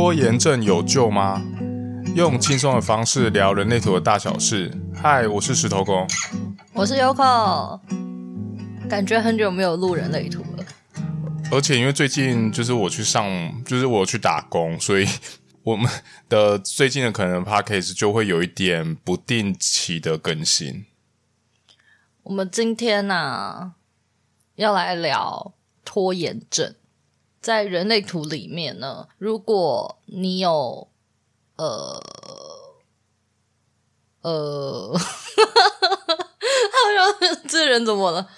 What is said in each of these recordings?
拖延症有救吗？用轻松的方式聊人类图的大小事。嗨，我是石头公，我是 Yoko。感觉很久没有录人类图了，而且因为最近就是我去上，就是我去打工，所以 我们的最近的可能 Podcast 就会有一点不定期的更新。我们今天呢、啊，要来聊拖延症。在人类图里面呢，如果你有呃呃，好像这人怎么了？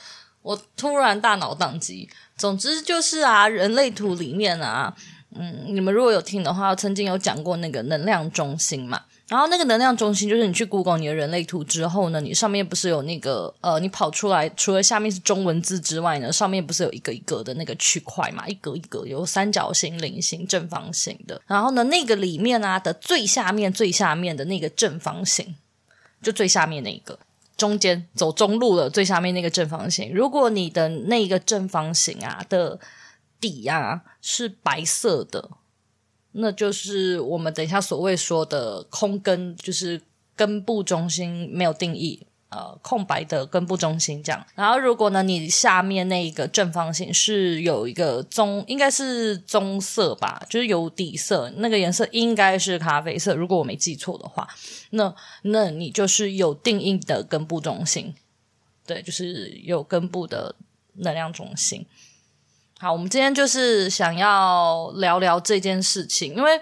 我突然大脑宕机。总之就是啊，人类图里面啊，嗯，你们如果有听的话，曾经有讲过那个能量中心嘛。然后那个能量中心就是你去 Google 你的人类图之后呢，你上面不是有那个呃，你跑出来除了下面是中文字之外呢，上面不是有一个一个的那个区块嘛，一格一格有三角形、菱形、正方形的。然后呢，那个里面啊的最下面最下面的那个正方形，就最下面那一个，中间走中路的最下面那个正方形，如果你的那个正方形啊的底啊是白色的。那就是我们等一下所谓说的空根，就是根部中心没有定义，呃，空白的根部中心这样。然后如果呢，你下面那一个正方形是有一个棕，应该是棕色吧，就是有底色，那个颜色应该是咖啡色，如果我没记错的话，那那你就是有定义的根部中心，对，就是有根部的能量中心。好，我们今天就是想要聊聊这件事情，因为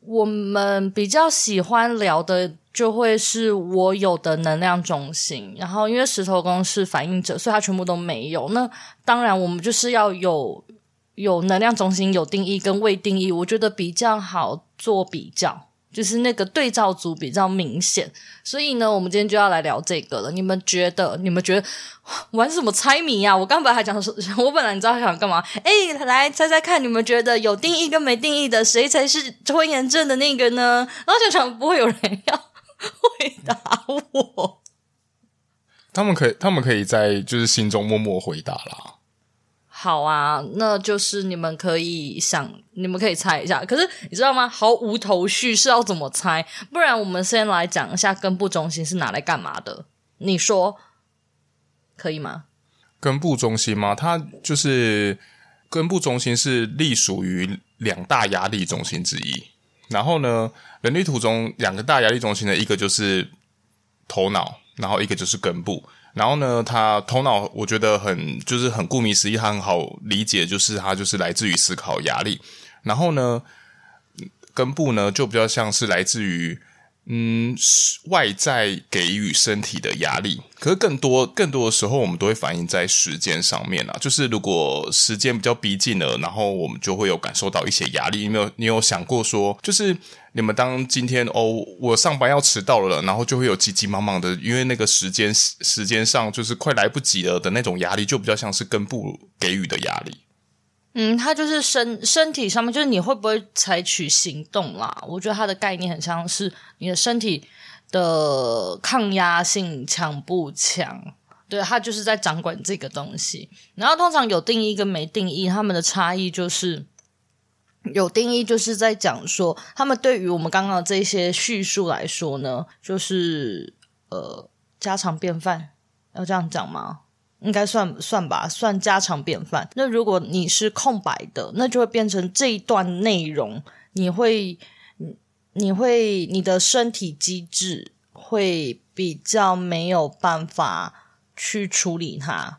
我们比较喜欢聊的就会是我有的能量中心，然后因为石头公是反映者，所以他全部都没有。那当然，我们就是要有有能量中心有定义跟未定义，我觉得比较好做比较。就是那个对照组比较明显，所以呢，我们今天就要来聊这个了。你们觉得？你们觉得玩什么猜谜呀？我刚本来还讲说，我本来你知道想干嘛？诶，来猜猜看，你们觉得有定义跟没定义的，谁才是拖延症的那个呢？然后就想不会有人要 回答我。他们可以，他们可以在就是心中默默回答啦。好啊，那就是你们可以想，你们可以猜一下。可是你知道吗？毫无头绪是要怎么猜？不然我们先来讲一下根部中心是拿来干嘛的？你说可以吗？根部中心吗？它就是根部中心是隶属于两大压力中心之一。然后呢，人类图中两个大压力中心的一个就是头脑，然后一个就是根部。然后呢，他头脑我觉得很就是很顾名思义，他很好理解，就是他就是来自于思考压力。然后呢，根部呢就比较像是来自于嗯外在给予身体的压力。可是更多更多的时候，我们都会反映在时间上面啊。就是如果时间比较逼近了，然后我们就会有感受到一些压力。你有你有想过说，就是？你们当今天哦，我上班要迟到了，然后就会有急急忙忙的，因为那个时间时间上就是快来不及了的那种压力，就比较像是根部给予的压力。嗯，它就是身身体上面，就是你会不会采取行动啦？我觉得它的概念很像是你的身体的抗压性强不强？对，它就是在掌管这个东西。然后通常有定义跟没定义，他们的差异就是。有定义就是在讲说，他们对于我们刚刚这些叙述来说呢，就是呃家常便饭，要这样讲吗？应该算算吧，算家常便饭。那如果你是空白的，那就会变成这一段内容，你会你会你的身体机制会比较没有办法去处理它，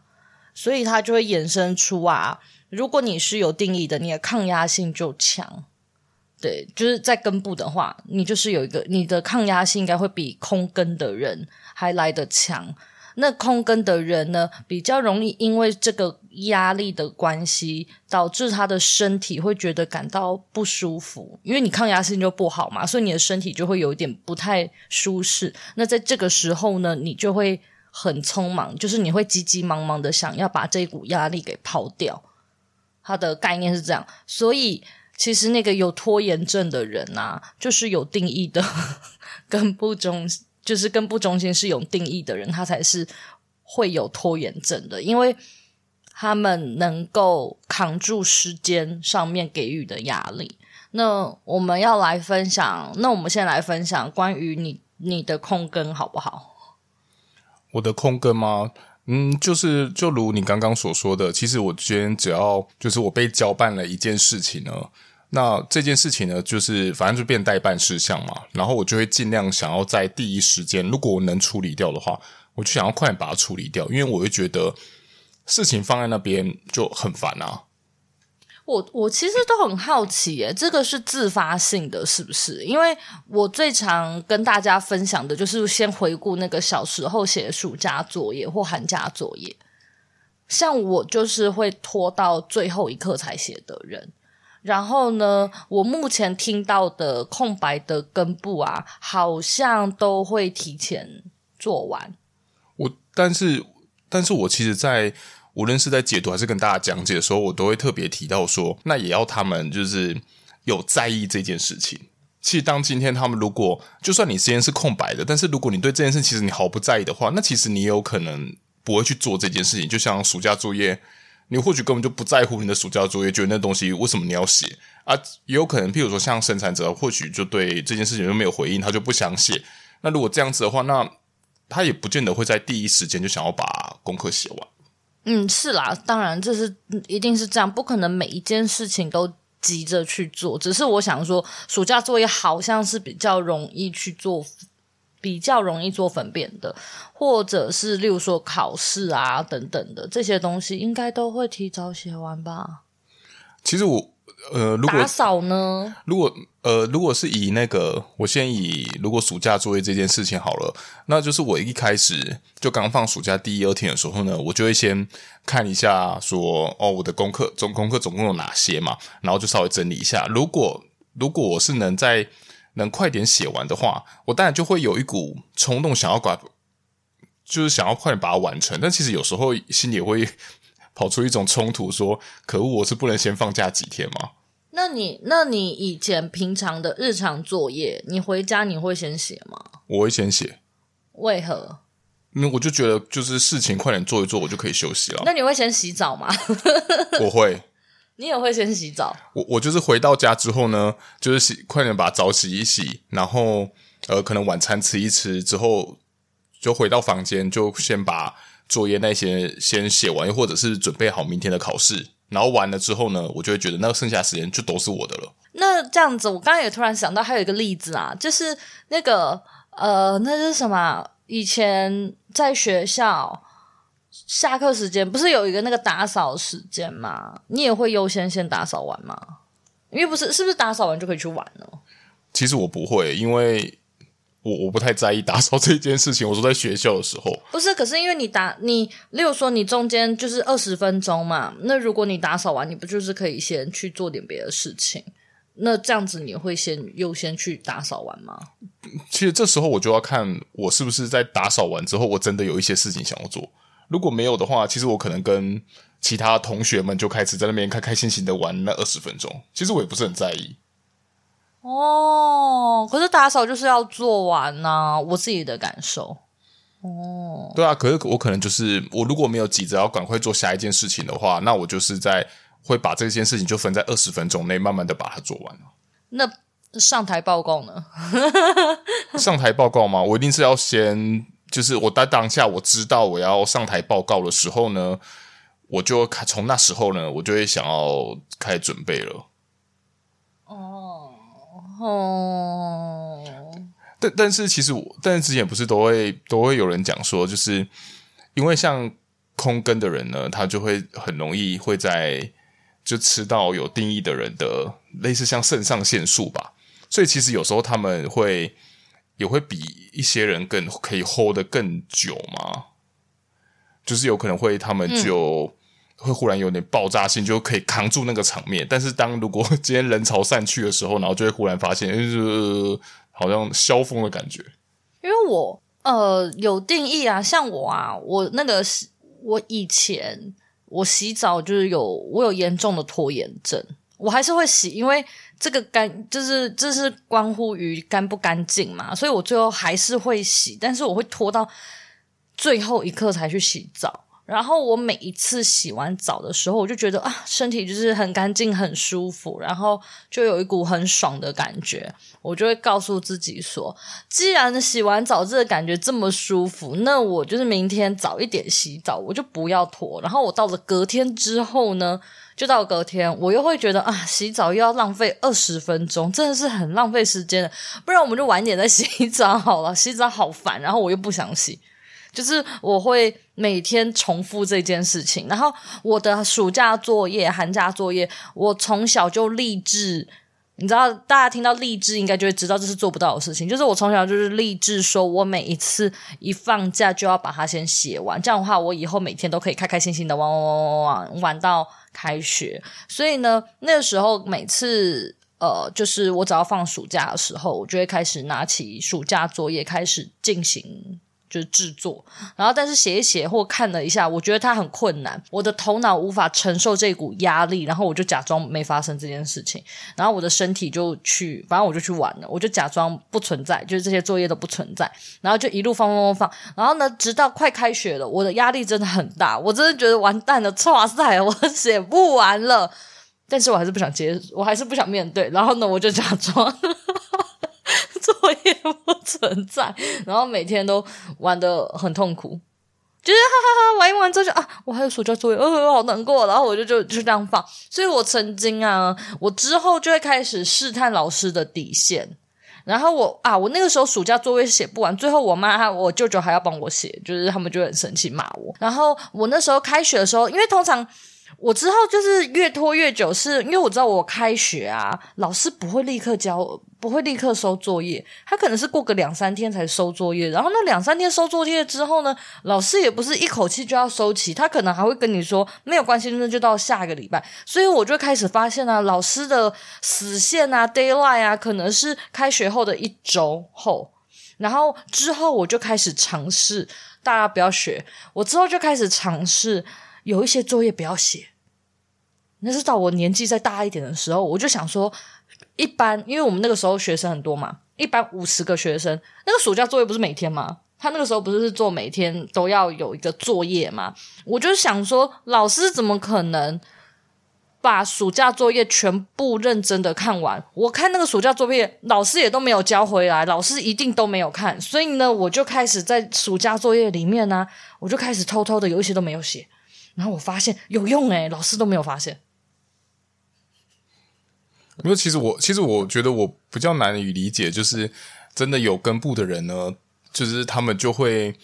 所以它就会衍生出啊。如果你是有定义的，你的抗压性就强。对，就是在根部的话，你就是有一个你的抗压性应该会比空根的人还来得强。那空根的人呢，比较容易因为这个压力的关系，导致他的身体会觉得感到不舒服，因为你抗压性就不好嘛，所以你的身体就会有一点不太舒适。那在这个时候呢，你就会很匆忙，就是你会急急忙忙的想要把这股压力给抛掉。它的概念是这样，所以其实那个有拖延症的人啊，就是有定义的 跟不中，就是跟不中心是有定义的人，他才是会有拖延症的。因为他们能够扛住时间上面给予的压力。那我们要来分享，那我们先来分享关于你你的空更好不好？我的空更吗？嗯，就是就如你刚刚所说的，其实我今天只要就是我被交办了一件事情呢，那这件事情呢，就是反正就变待办事项嘛，然后我就会尽量想要在第一时间，如果我能处理掉的话，我就想要快点把它处理掉，因为我会觉得事情放在那边就很烦啊。我我其实都很好奇耶，这个是自发性的，是不是？因为我最常跟大家分享的就是先回顾那个小时候写暑假作业或寒假作业，像我就是会拖到最后一刻才写的人。然后呢，我目前听到的空白的根部啊，好像都会提前做完。我但是但是我其实，在。无论是在解读还是跟大家讲解的时候，我都会特别提到说，那也要他们就是有在意这件事情。其实，当今天他们如果就算你时间是空白的，但是如果你对这件事其实你毫不在意的话，那其实你也有可能不会去做这件事情。就像暑假作业，你或许根本就不在乎你的暑假作业，觉得那东西为什么你要写啊？也有可能，譬如说像生产者，或许就对这件事情就没有回应，他就不想写。那如果这样子的话，那他也不见得会在第一时间就想要把功课写完。嗯，是啦，当然这是一定是这样，不可能每一件事情都急着去做。只是我想说，暑假作业好像是比较容易去做，比较容易做分辨的，或者是例如说考试啊等等的这些东西，应该都会提早写完吧？其实我。呃，如果打扫呢？如果呃，如果是以那个，我先以如果暑假作业这件事情好了，那就是我一开始就刚放暑假第一二天的时候呢，我就会先看一下说，哦，我的功课总功课总共有哪些嘛，然后就稍微整理一下。如果如果我是能在能快点写完的话，我当然就会有一股冲动想要把，就是想要快点把它完成。但其实有时候心里也会。跑出一种冲突，说：“可恶，我是不能先放假几天吗？”那你，那你以前平常的日常作业，你回家你会先写吗？我会先写。为何？因为我就觉得，就是事情快点做一做，我就可以休息了。那你会先洗澡吗？我会。你也会先洗澡？我我就是回到家之后呢，就是洗，快点把澡洗一洗，然后呃，可能晚餐吃一吃之后，就回到房间，就先把。作业那些先写完，或者是准备好明天的考试，然后完了之后呢，我就会觉得那个剩下时间就都是我的了。那这样子，我刚刚也突然想到还有一个例子啊，就是那个呃，那是什么？以前在学校下课时间不是有一个那个打扫时间吗？你也会优先先打扫完吗？因为不是，是不是打扫完就可以去玩了？其实我不会，因为。我我不太在意打扫这件事情。我说在学校的时候，不是，可是因为你打你，例如说你中间就是二十分钟嘛，那如果你打扫完，你不就是可以先去做点别的事情？那这样子你会先优先去打扫完吗？其实这时候我就要看我是不是在打扫完之后，我真的有一些事情想要做。如果没有的话，其实我可能跟其他同学们就开始在那边开开心心的玩那二十分钟。其实我也不是很在意。哦，可是打扫就是要做完呐、啊，我自己的感受。哦，对啊，可是我可能就是我如果没有急着要赶快做下一件事情的话，那我就是在会把这件事情就分在二十分钟内，慢慢的把它做完。那上台报告呢？上台报告吗？我一定是要先，就是我在当下我知道我要上台报告的时候呢，我就从那时候呢，我就会想要开始准备了。哦哦，但但是其实我，但是之前不是都会都会有人讲说，就是因为像空跟的人呢，他就会很容易会在就吃到有定义的人的类似像肾上腺素吧，所以其实有时候他们会也会比一些人更可以 hold 得更久嘛，就是有可能会他们就。嗯会忽然有点爆炸性，就可以扛住那个场面。但是当如果 今天人潮散去的时候，然后就会忽然发现，就是、呃、好像消风的感觉。因为我呃有定义啊，像我啊，我那个我以前我洗澡就是有我有严重的拖延症，我还是会洗，因为这个干就是这是关乎于干不干净嘛，所以我最后还是会洗，但是我会拖到最后一刻才去洗澡。然后我每一次洗完澡的时候，我就觉得啊，身体就是很干净、很舒服，然后就有一股很爽的感觉。我就会告诉自己说，既然洗完澡这个感觉这么舒服，那我就是明天早一点洗澡，我就不要拖。然后我到了隔天之后呢，就到隔天，我又会觉得啊，洗澡又要浪费二十分钟，真的是很浪费时间的。不然我们就晚点再洗澡好了，洗澡好烦，然后我又不想洗。就是我会每天重复这件事情，然后我的暑假作业、寒假作业，我从小就立志，你知道，大家听到励志应该就会知道这是做不到的事情。就是我从小就是立志，说我每一次一放假就要把它先写完，这样的话，我以后每天都可以开开心心的玩玩玩玩玩玩到开学。所以呢，那个时候每次呃，就是我只要放暑假的时候，我就会开始拿起暑假作业开始进行。就是制作，然后但是写一写或看了一下，我觉得它很困难，我的头脑无法承受这股压力，然后我就假装没发生这件事情，然后我的身体就去，反正我就去玩了，我就假装不存在，就是这些作业都不存在，然后就一路放放放放，然后呢，直到快开学了，我的压力真的很大，我真的觉得完蛋了，哇塞，我写不完了，但是我还是不想接，我还是不想面对，然后呢，我就假装。作业不存在，然后每天都玩得很痛苦，就是哈哈哈玩一玩之后就啊，我还有暑假作业，呃，好难过，然后我就就就这样放。所以我曾经啊，我之后就会开始试探老师的底线，然后我啊，我那个时候暑假作业写不完，最后我妈我舅舅还要帮我写，就是他们就很生气骂我。然后我那时候开学的时候，因为通常。我之后就是越拖越久，是因为我知道我开学啊，老师不会立刻交，不会立刻收作业，他可能是过个两三天才收作业。然后那两三天收作业之后呢，老师也不是一口气就要收齐，他可能还会跟你说没有关系，那就到下个礼拜。所以我就开始发现啊，老师的死线啊，deadline 啊，可能是开学后的一周后。然后之后我就开始尝试，大家不要学，我之后就开始尝试。有一些作业不要写，那是到我年纪再大一点的时候，我就想说，一般因为我们那个时候学生很多嘛，一般五十个学生，那个暑假作业不是每天吗？他那个时候不是是做每天都要有一个作业吗？我就想说，老师怎么可能把暑假作业全部认真的看完？我看那个暑假作业，老师也都没有交回来，老师一定都没有看，所以呢，我就开始在暑假作业里面呢、我就开始偷偷的有一些都没有写。然后我发现有用诶，老师都没有发现。因为其实我其实我觉得我比较难以理解，就是真的有根部的人呢，就是他们就会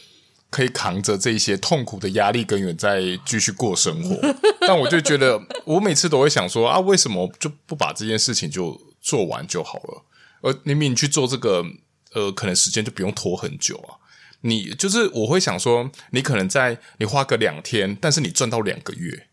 可以扛着这些痛苦的压力根源再继续过生活。但我就觉得，我每次都会想说啊，为什么就不把这件事情就做完就好了？而明明去做这个，呃，可能时间就不用拖很久啊。你就是我会想说，你可能在你花个两天，但是你赚到两个月，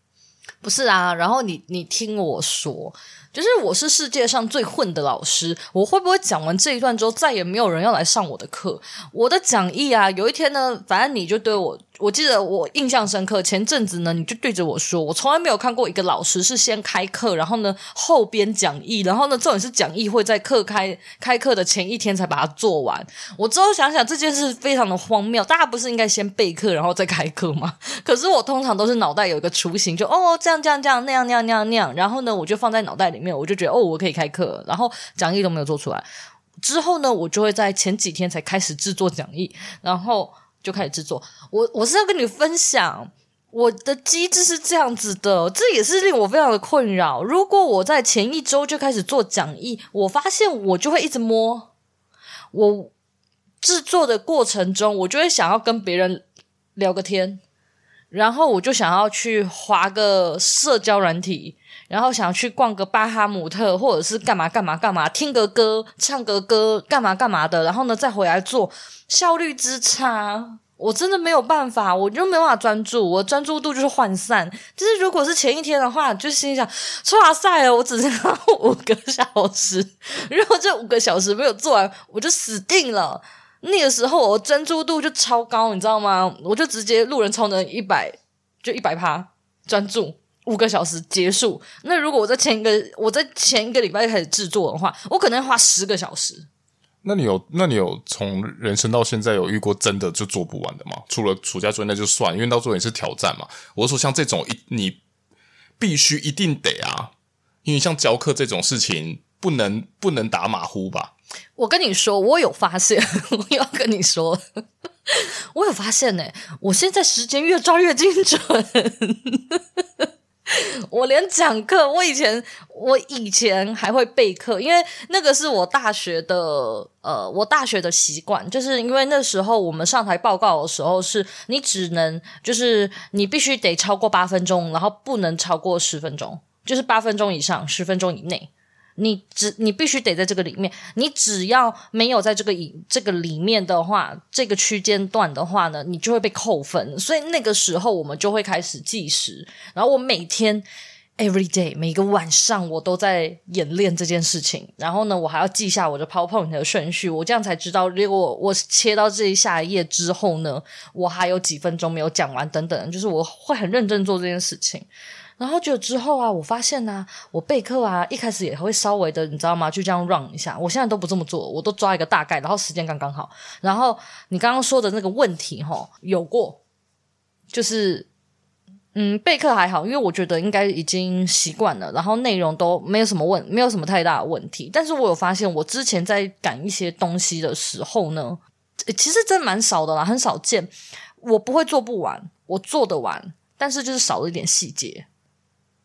不是啊？然后你你听我说。就是我是世界上最混的老师，我会不会讲完这一段之后，再也没有人要来上我的课？我的讲义啊，有一天呢，反正你就对我，我记得我印象深刻。前阵子呢，你就对着我说，我从来没有看过一个老师是先开课，然后呢后编讲义，然后呢重点是讲义会在课开开课的前一天才把它做完。我之后想想这件事非常的荒谬，大家不是应该先备课然后再开课吗？可是我通常都是脑袋有一个雏形，就哦这样这样这样那样那样那样那样，然后呢我就放在脑袋里。没有，我就觉得哦，我可以开课，然后讲义都没有做出来。之后呢，我就会在前几天才开始制作讲义，然后就开始制作。我我是要跟你分享，我的机制是这样子的，这也是令我非常的困扰。如果我在前一周就开始做讲义，我发现我就会一直摸。我制作的过程中，我就会想要跟别人聊个天，然后我就想要去滑个社交软体。然后想要去逛个巴哈姆特，或者是干嘛干嘛干嘛，听个歌，唱个歌，干嘛干嘛的。然后呢，再回来做，效率之差，我真的没有办法，我就没办法专注，我专注度就是涣散。就是如果是前一天的话，就心想，哇塞，我只剩下五个小时，如果这五个小时没有做完，我就死定了。那个时候我专注度就超高，你知道吗？我就直接路人超能一百，就一百趴专注。五个小时结束。那如果我在前一个我在前一个礼拜开始制作的话，我可能要花十个小时。那你有那你有从人生到现在有遇过真的就做不完的吗？除了暑假作业那就算，因为到最后也是挑战嘛。我说像这种一你必须一定得啊，因为像教课这种事情不能不能打马虎吧。我跟你说，我有发现，我要跟你说，我有发现呢、我现在时间越抓越精准。我连讲课，我以前我以前还会备课，因为那个是我大学的呃，我大学的习惯，就是因为那时候我们上台报告的时候，是你只能就是你必须得超过八分钟，然后不能超过十分钟，就是八分钟以上，十分钟以内。你只你必须得在这个里面，你只要没有在这个以这个里面的话，这个区间段的话呢，你就会被扣分。所以那个时候我们就会开始计时，然后我每天 every day 每个晚上我都在演练这件事情。然后呢，我还要记下我的 PowerPoint 的顺序，我这样才知道，如果我切到这一下一页之后呢，我还有几分钟没有讲完等等，就是我会很认真做这件事情。然后就之后啊，我发现呢、我备课啊，一开始也会稍微的，你知道吗？就这样 run 一下。我现在都不这么做，我都抓一个大概，然后时间刚刚好。然后你刚刚说的那个问题，齁，有过，就是嗯，备课还好，因为我觉得应该已经习惯了，然后内容都没有什么问，没有什么太大的问题。但是我有发现，我之前在赶一些东西的时候呢，其实真蛮少的啦，很少见。我不会做不完，我做得完，但是就是少了一点细节。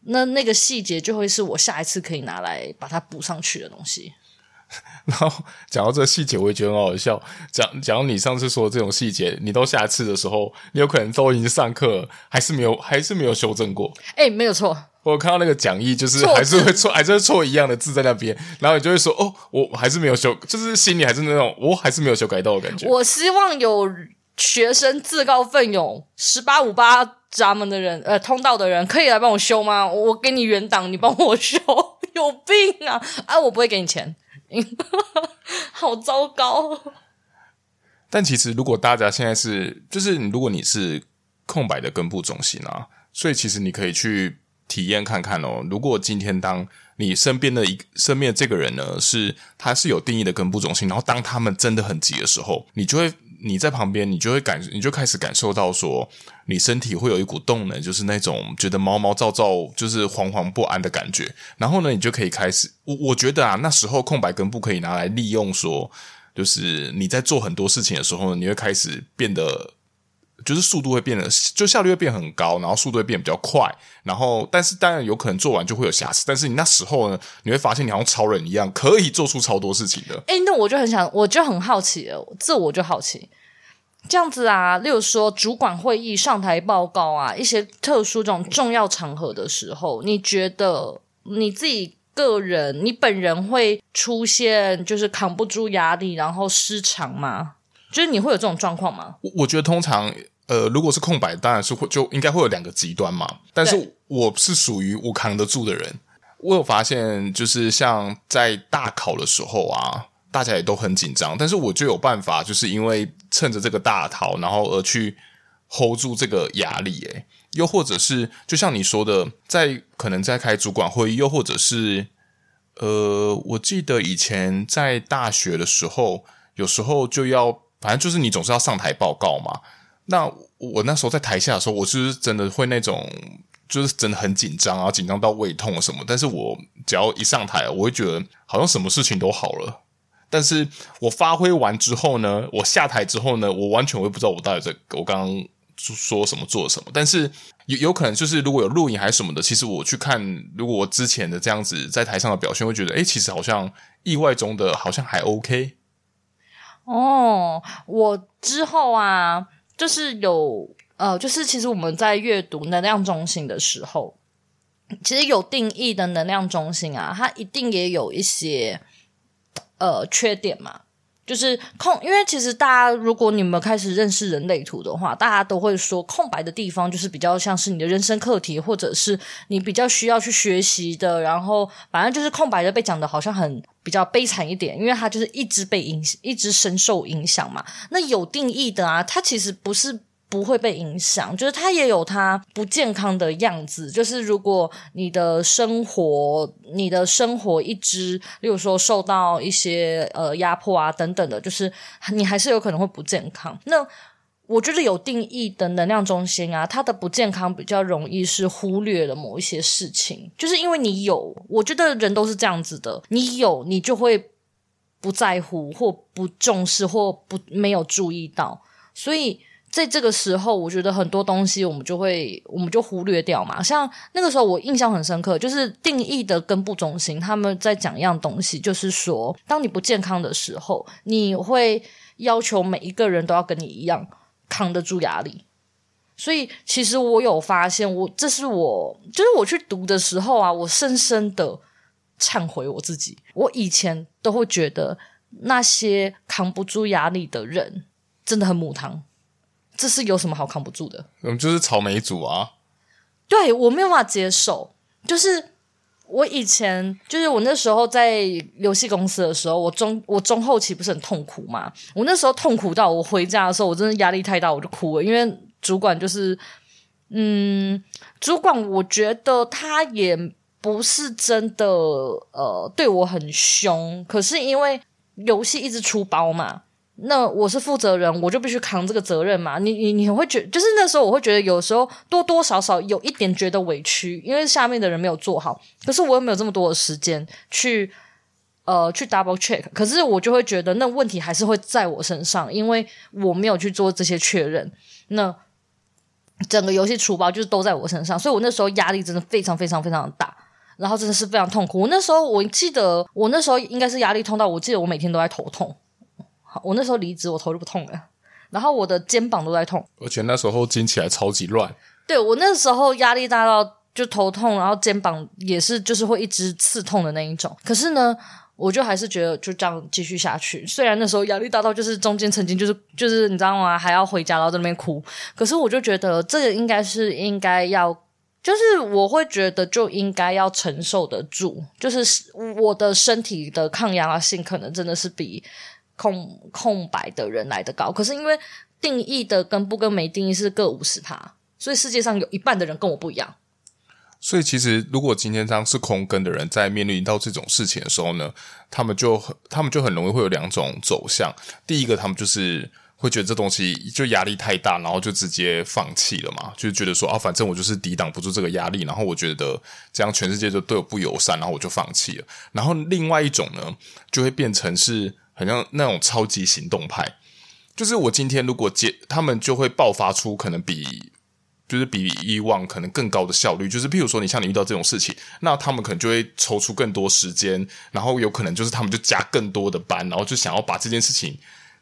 那那个细节就会是我下一次可以拿来把它补上去的东西。然后讲到这个细节，我也觉得很好笑。讲讲到你上次说的这种细节，你到下一次的时候，你有可能都已经上课，还是没有，还是没有修正过。哎、欸，没有错。我看到那个讲义，就是还是会错，还是会错一样的字在那边，然后你就会说：“哦，我还是没有修，就是心里还是那种我还是没有修改到的感觉。”我希望有学生自告奋勇，十八五八。闸门的人，呃，通道的人可以来帮我修吗？我给你原档，你帮我修，有病啊！啊，我不会给你钱，好糟糕。但其实，如果大家现在是，就是如果你是空白的根部中心啊，所以其实你可以去体验看看哦。如果今天当你身边的一身边的这个人呢，是他是有定义的根部中心，然后当他们真的很急的时候，你就会。你在旁边，你就会感，你就开始感受到说，你身体会有一股动能，就是那种觉得毛毛躁躁，就是惶惶不安的感觉。然后呢，你就可以开始，我我觉得啊，那时候空白根部可以拿来利用，说，就是你在做很多事情的时候，你会开始变得。就是速度会变得，就效率会变很高，然后速度会变比较快，然后但是当然有可能做完就会有瑕疵，但是你那时候呢，你会发现你好像超人一样，可以做出超多事情的。诶，那我就很想，我就很好奇了，这我就好奇，这样子啊，例如说主管会议上台报告啊，一些特殊这种重要场合的时候，你觉得你自己个人，你本人会出现就是扛不住压力，然后失常吗？就是你会有这种状况吗？我我觉得通常。呃，如果是空白，当然是会就应该会有两个极端嘛。但是我是属于我扛得住的人。我有发现，就是像在大考的时候啊，大家也都很紧张，但是我就有办法，就是因为趁着这个大考，然后而去 hold 住这个压力。诶，又或者是就像你说的，在可能在开主管会议，又或者是呃，我记得以前在大学的时候，有时候就要，反正就是你总是要上台报告嘛。那我那时候在台下的时候，我就是真的会那种，就是真的很紧张啊，紧张到胃痛什么。但是我只要一上台，我会觉得好像什么事情都好了。但是我发挥完之后呢，我下台之后呢，我完全会不知道我到底在我刚刚说什么做什么。但是有有可能就是如果有录影还是什么的，其实我去看，如果我之前的这样子在台上的表现，会觉得诶，其实好像意外中的好像还 OK。哦，我之后啊。就是有呃，就是其实我们在阅读能量中心的时候，其实有定义的能量中心啊，它一定也有一些呃缺点嘛。就是空，因为其实大家如果你们开始认识人类图的话，大家都会说空白的地方就是比较像是你的人生课题，或者是你比较需要去学习的。然后反正就是空白的被讲的好像很比较悲惨一点，因为它就是一直被影，一直深受影响嘛。那有定义的啊，它其实不是不会被影响，就是它也有它不健康的样子。就是如果你的生活，你的生活一直，例如说受到一些呃压迫啊等等的，就是你还是有可能会不健康。那我觉得有定义的能量中心啊，它的不健康比较容易是忽略了某一些事情，就是因为你有，我觉得人都是这样子的，你有你就会不在乎或不重视或不没有注意到，所以。在这个时候，我觉得很多东西我们就会，我们就忽略掉嘛。像那个时候，我印象很深刻，就是定义的根部中心，他们在讲一样东西，就是说，当你不健康的时候，你会要求每一个人都要跟你一样扛得住压力。所以，其实我有发现，我这是我，就是我去读的时候啊，我深深的忏悔我自己。我以前都会觉得那些扛不住压力的人真的很母汤。这是有什么好扛不住的？嗯，就是草莓族啊。对，我没有办法接受。就是我以前，就是我那时候在游戏公司的时候，我中我中后期不是很痛苦嘛？我那时候痛苦到我回家的时候，我真的压力太大，我就哭了。因为主管就是，嗯，主管，我觉得他也不是真的呃对我很凶，可是因为游戏一直出包嘛。那我是负责人，我就必须扛这个责任嘛。你你你会觉，就是那时候我会觉得，有时候多多少少有一点觉得委屈，因为下面的人没有做好。可是我又没有这么多的时间去呃去 double check，可是我就会觉得那问题还是会在我身上，因为我没有去做这些确认。那整个游戏出包就是都在我身上，所以我那时候压力真的非常非常非常的大，然后真的是非常痛苦。我那时候我记得，我那时候应该是压力痛到，我记得我每天都在头痛。我那时候离职，我头就不痛了，然后我的肩膀都在痛，而且那时候筋起来超级乱。对，我那时候压力大到就头痛，然后肩膀也是就是会一直刺痛的那一种。可是呢，我就还是觉得就这样继续下去。虽然那时候压力大到就是中间曾经就是就是你知道吗？还要回家然后在那边哭。可是我就觉得这个应该是应该要，就是我会觉得就应该要承受得住，就是我的身体的抗压性可能真的是比。空空白的人来的高，可是因为定义的跟不跟没定义是各五十趴，所以世界上有一半的人跟我不一样。所以其实，如果今天这样是空根的人，在面临到这种事情的时候呢，他们就他们就很容易会有两种走向。第一个，他们就是会觉得这东西就压力太大，然后就直接放弃了嘛，就觉得说啊，反正我就是抵挡不住这个压力，然后我觉得这样全世界就对我不友善，然后我就放弃了。然后另外一种呢，就会变成是。很像那种超级行动派，就是我今天如果接他们，就会爆发出可能比就是比以往可能更高的效率。就是譬如说，你像你遇到这种事情，那他们可能就会抽出更多时间，然后有可能就是他们就加更多的班，然后就想要把这件事情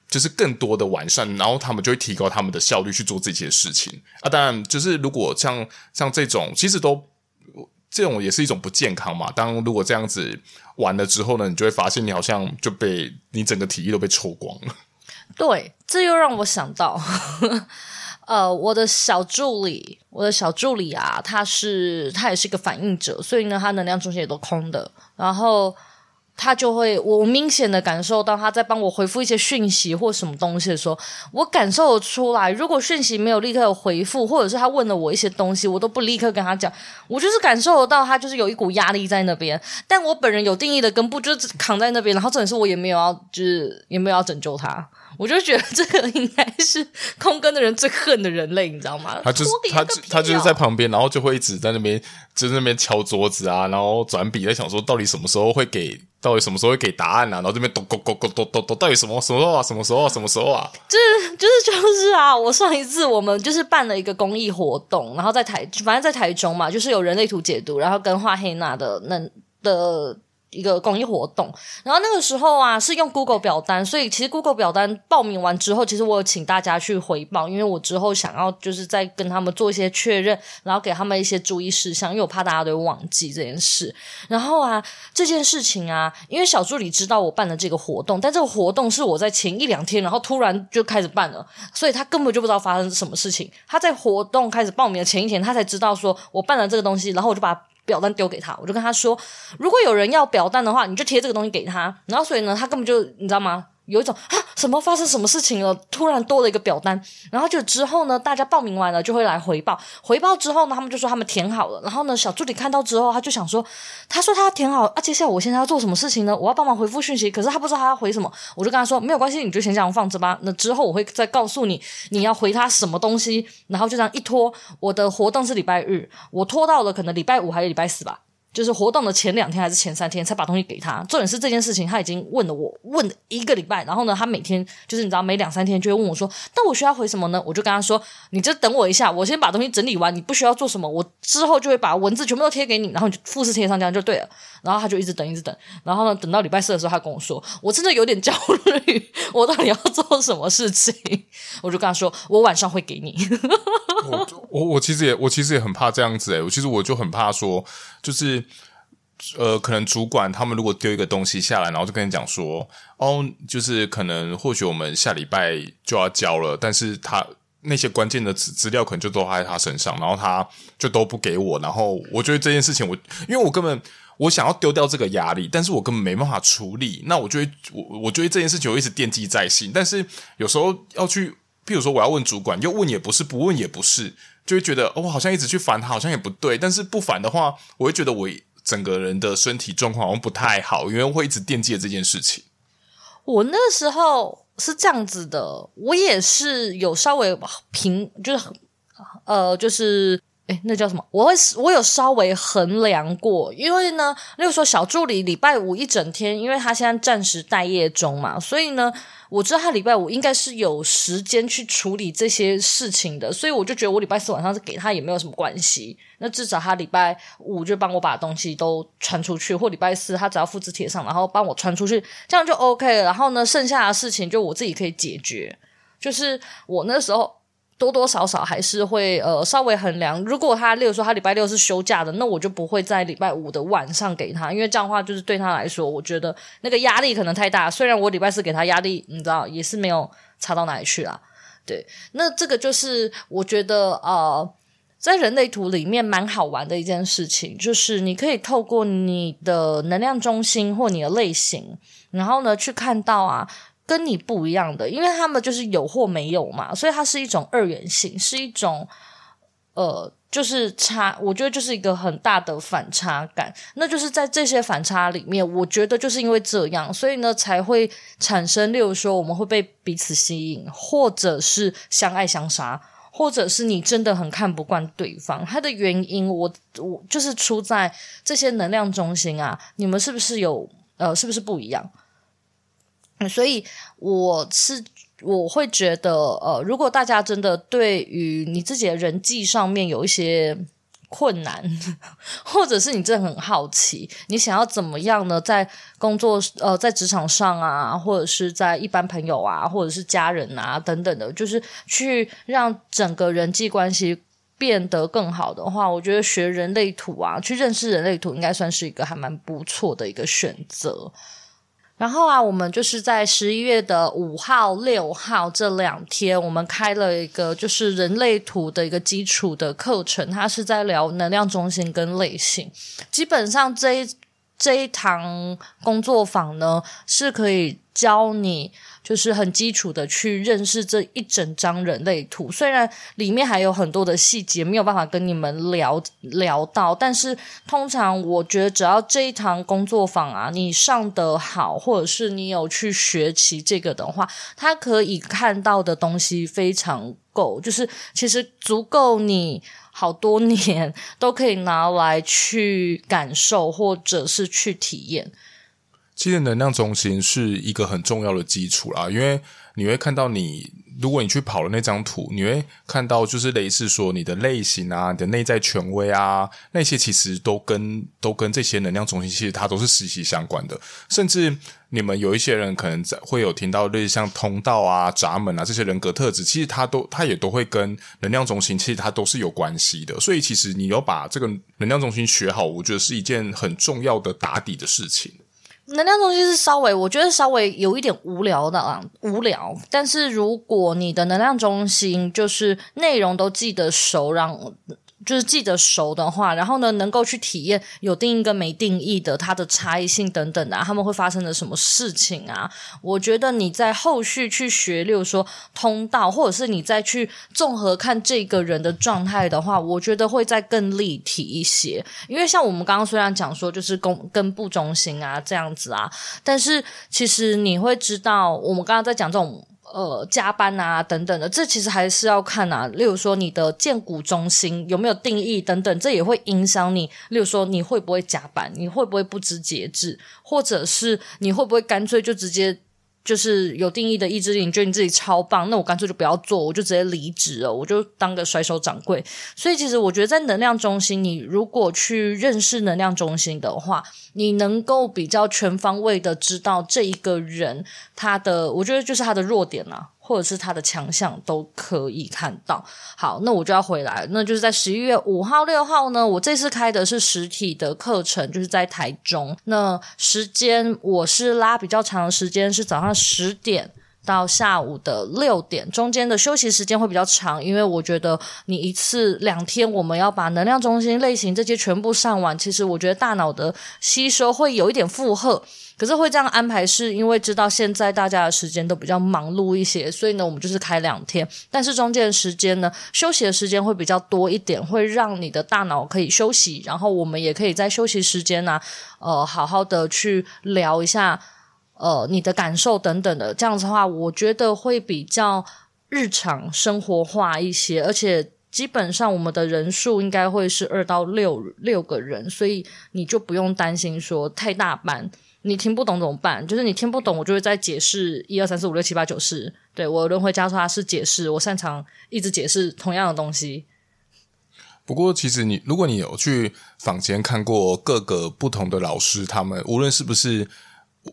就是更多的完善，然后他们就会提高他们的效率去做这些事情啊。当然，就是如果像像这种，其实都。这种也是一种不健康嘛。当如果这样子完了之后呢，你就会发现你好像就被你整个体力都被抽光了。对，这又让我想到，呃，我的小助理，我的小助理啊，他是他也是一个反应者，所以呢，他能量中心也都空的，然后。他就会，我明显的感受到他在帮我回复一些讯息或什么东西的时候，我感受得出来。如果讯息没有立刻回复，或者是他问了我一些东西，我都不立刻跟他讲，我就是感受得到他就是有一股压力在那边。但我本人有定义的根部就是扛在那边，然后重点是我也没有要，就是也没有要拯救他。我就觉得这个应该是空根的人最恨的人类，你知道吗？他就是他他就是在旁边，然后就会一直在那边就在那边敲桌子啊，然后转笔在想说到底什么时候会给。到底什么时候会给答案呢？然后这边咚咚咚咚咚咚，到底什么什么时候啊？什么时候？什么时候啊？就是就是就是啊！我上一次我们就是办了一个公益活动，然后在台，反正在台中嘛，就是有人类图解读，然后跟画黑娜的那的。一个公益活动，然后那个时候啊是用 Google 表单，所以其实 Google 表单报名完之后，其实我有请大家去回报，因为我之后想要就是再跟他们做一些确认，然后给他们一些注意事项，因为我怕大家都忘记这件事。然后啊这件事情啊，因为小助理知道我办了这个活动，但这个活动是我在前一两天，然后突然就开始办了，所以他根本就不知道发生什么事情。他在活动开始报名的前一天，他才知道说我办了这个东西，然后我就把。表单丢给他，我就跟他说，如果有人要表单的话，你就贴这个东西给他。然后，所以呢，他根本就你知道吗？有一种啊，什么发生什么事情了？突然多了一个表单，然后就之后呢，大家报名完了就会来回报。回报之后呢，他们就说他们填好了。然后呢，小助理看到之后，他就想说，他说他填好啊，接下来我现在要做什么事情呢？我要帮忙回复讯息，可是他不知道他要回什么。我就跟他说没有关系，你就先这样放着吧。那之后我会再告诉你你要回他什么东西。然后就这样一拖，我的活动是礼拜日，我拖到了可能礼拜五还是礼拜四吧。就是活动的前两天还是前三天才把东西给他。重点是这件事情他已经问了我问了一个礼拜，然后呢，他每天就是你知道每两三天就会问我说：“那我需要回什么呢？”我就跟他说：“你就等我一下，我先把东西整理完，你不需要做什么，我之后就会把文字全部都贴给你，然后你就复制贴上，这样就对了。”然后他就一直等，一直等，然后呢，等到礼拜四的时候，他跟我说：“我真的有点焦虑，我到底要做什么事情？” 我就跟他说：“我晚上会给你。”我我我其实也我其实也很怕这样子诶、我其实我就很怕说就是。呃，可能主管他们如果丢一个东西下来，然后就跟你讲说，哦，就是可能或许我们下礼拜就要交了，但是他那些关键的资资料可能就都在他身上，然后他就都不给我，然后我觉得这件事情我，因为我根本我想要丢掉这个压力，但是我根本没办法处理，那我就会我我觉得这件事情我一直惦记在心，但是有时候要去，譬如说我要问主管，又问也不是，不问也不是，就会觉得哦，好像一直去烦他，好像也不对，但是不烦的话，我会觉得我。整个人的身体状况好像不太好，因为会一直惦记着这件事情。我那时候是这样子的，我也是有稍微平，就是呃，就是。诶，那叫什么？我会我有稍微衡量过，因为呢，例如说小助理礼拜五一整天，因为他现在暂时待业中嘛，所以呢，我知道他礼拜五应该是有时间去处理这些事情的，所以我就觉得我礼拜四晚上是给他也没有什么关系。那至少他礼拜五就帮我把东西都传出去，或礼拜四他只要复制贴上，然后帮我传出去，这样就 OK 了。然后呢，剩下的事情就我自己可以解决。就是我那时候。多多少少还是会呃稍微衡量，如果他例如说他礼拜六是休假的，那我就不会在礼拜五的晚上给他，因为这样的话就是对他来说，我觉得那个压力可能太大。虽然我礼拜四给他压力，你知道也是没有差到哪里去啦。对，那这个就是我觉得呃，在人类图里面蛮好玩的一件事情，就是你可以透过你的能量中心或你的类型，然后呢去看到啊。跟你不一样的，因为他们就是有或没有嘛，所以它是一种二元性，是一种呃，就是差，我觉得就是一个很大的反差感。那就是在这些反差里面，我觉得就是因为这样，所以呢才会产生，例如说我们会被彼此吸引，或者是相爱相杀，或者是你真的很看不惯对方。它的原因我，我我就是出在这些能量中心啊，你们是不是有呃，是不是不一样？所以我是我会觉得，呃，如果大家真的对于你自己的人际上面有一些困难，或者是你真的很好奇，你想要怎么样呢？在工作呃，在职场上啊，或者是在一般朋友啊，或者是家人啊等等的，就是去让整个人际关系变得更好的话，我觉得学人类图啊，去认识人类图，应该算是一个还蛮不错的一个选择。然后啊，我们就是在十一月的五号、六号这两天，我们开了一个就是人类图的一个基础的课程，它是在聊能量中心跟类型。基本上这一这一堂工作坊呢，是可以教你。就是很基础的去认识这一整张人类图，虽然里面还有很多的细节没有办法跟你们聊聊到，但是通常我觉得只要这一堂工作坊啊，你上得好，或者是你有去学习这个的话，它可以看到的东西非常够，就是其实足够你好多年 都可以拿来去感受或者是去体验。其实能量中心是一个很重要的基础啦，因为你会看到你，如果你去跑了那张图，你会看到就是类似说你的类型啊、你的内在权威啊，那些其实都跟都跟这些能量中心其实它都是息息相关的。甚至你们有一些人可能在会有听到类似像通道啊、闸门啊这些人格特质，其实它都它也都会跟能量中心其实它都是有关系的。所以其实你要把这个能量中心学好，我觉得是一件很重要的打底的事情。能量中心是稍微，我觉得稍微有一点无聊的啊，无聊。但是如果你的能量中心就是内容都记得熟，让就是记得熟的话，然后呢，能够去体验有定义跟没定义的它的差异性等等的、他们会发生的什么事情啊？我觉得你在后续去学，例如说通道，或者是你再去综合看这个人的状态的话，我觉得会再更立体一些。因为像我们刚刚虽然讲说就是根根部中心啊这样子啊，但是其实你会知道，我们刚刚在讲这种。呃，加班啊，等等的，这其实还是要看啊。例如说，你的荐股中心有没有定义等等，这也会影响你。例如说，你会不会加班？你会不会不知节制？或者是你会不会干脆就直接？就是有定义的意志力，你觉得你自己超棒，那我干脆就不要做，我就直接离职了，我就当个甩手掌柜。所以其实我觉得在能量中心，你如果去认识能量中心的话，你能够比较全方位的知道这一个人他的，我觉得就是他的弱点啊。或者是他的强项都可以看到。好，那我就要回来，那就是在十一月五号、六号呢。我这次开的是实体的课程，就是在台中。那时间我是拉比较长的时间，是早上十点到下午的六点，中间的休息时间会比较长，因为我觉得你一次两天我们要把能量中心类型这些全部上完，其实我觉得大脑的吸收会有一点负荷。可是会这样安排，是因为知道现在大家的时间都比较忙碌一些，所以呢，我们就是开两天，但是中间的时间呢，休息的时间会比较多一点，会让你的大脑可以休息，然后我们也可以在休息时间呢、呃，好好的去聊一下，呃，你的感受等等的，这样子的话，我觉得会比较日常生活化一些，而且基本上我们的人数应该会是二到六六个人，所以你就不用担心说太大班。你听不懂怎么办？就是你听不懂，我就会再解释一二三四五六七八九十。对，我轮回交叉是解释，我擅长一直解释同样的东西。不过，其实你如果你有去坊间看过各个不同的老师，他们无论是不是，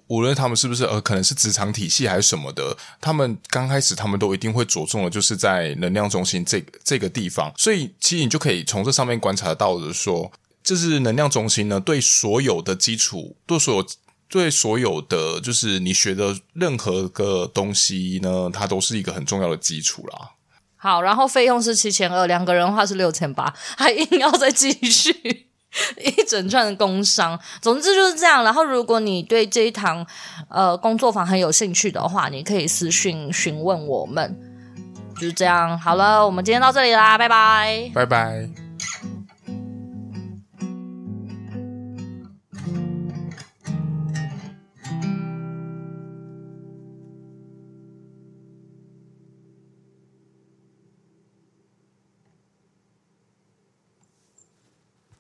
无论他们是不是呃，可能是职场体系还是什么的，他们刚开始他们都一定会着重的，就是在能量中心这个这个地方。所以，其实你就可以从这上面观察到的说，就是能量中心呢，对所有的基础，对所有。对所有的，就是你学的任何个东西呢，它都是一个很重要的基础啦。好，然后费用是七千二，两个人的话是六千八，还硬要再继续 一整串的工伤。总之就是这样。然后，如果你对这一堂呃工作坊很有兴趣的话，你可以私讯询问我们。就是这样，好了，我们今天到这里啦，拜拜，拜拜。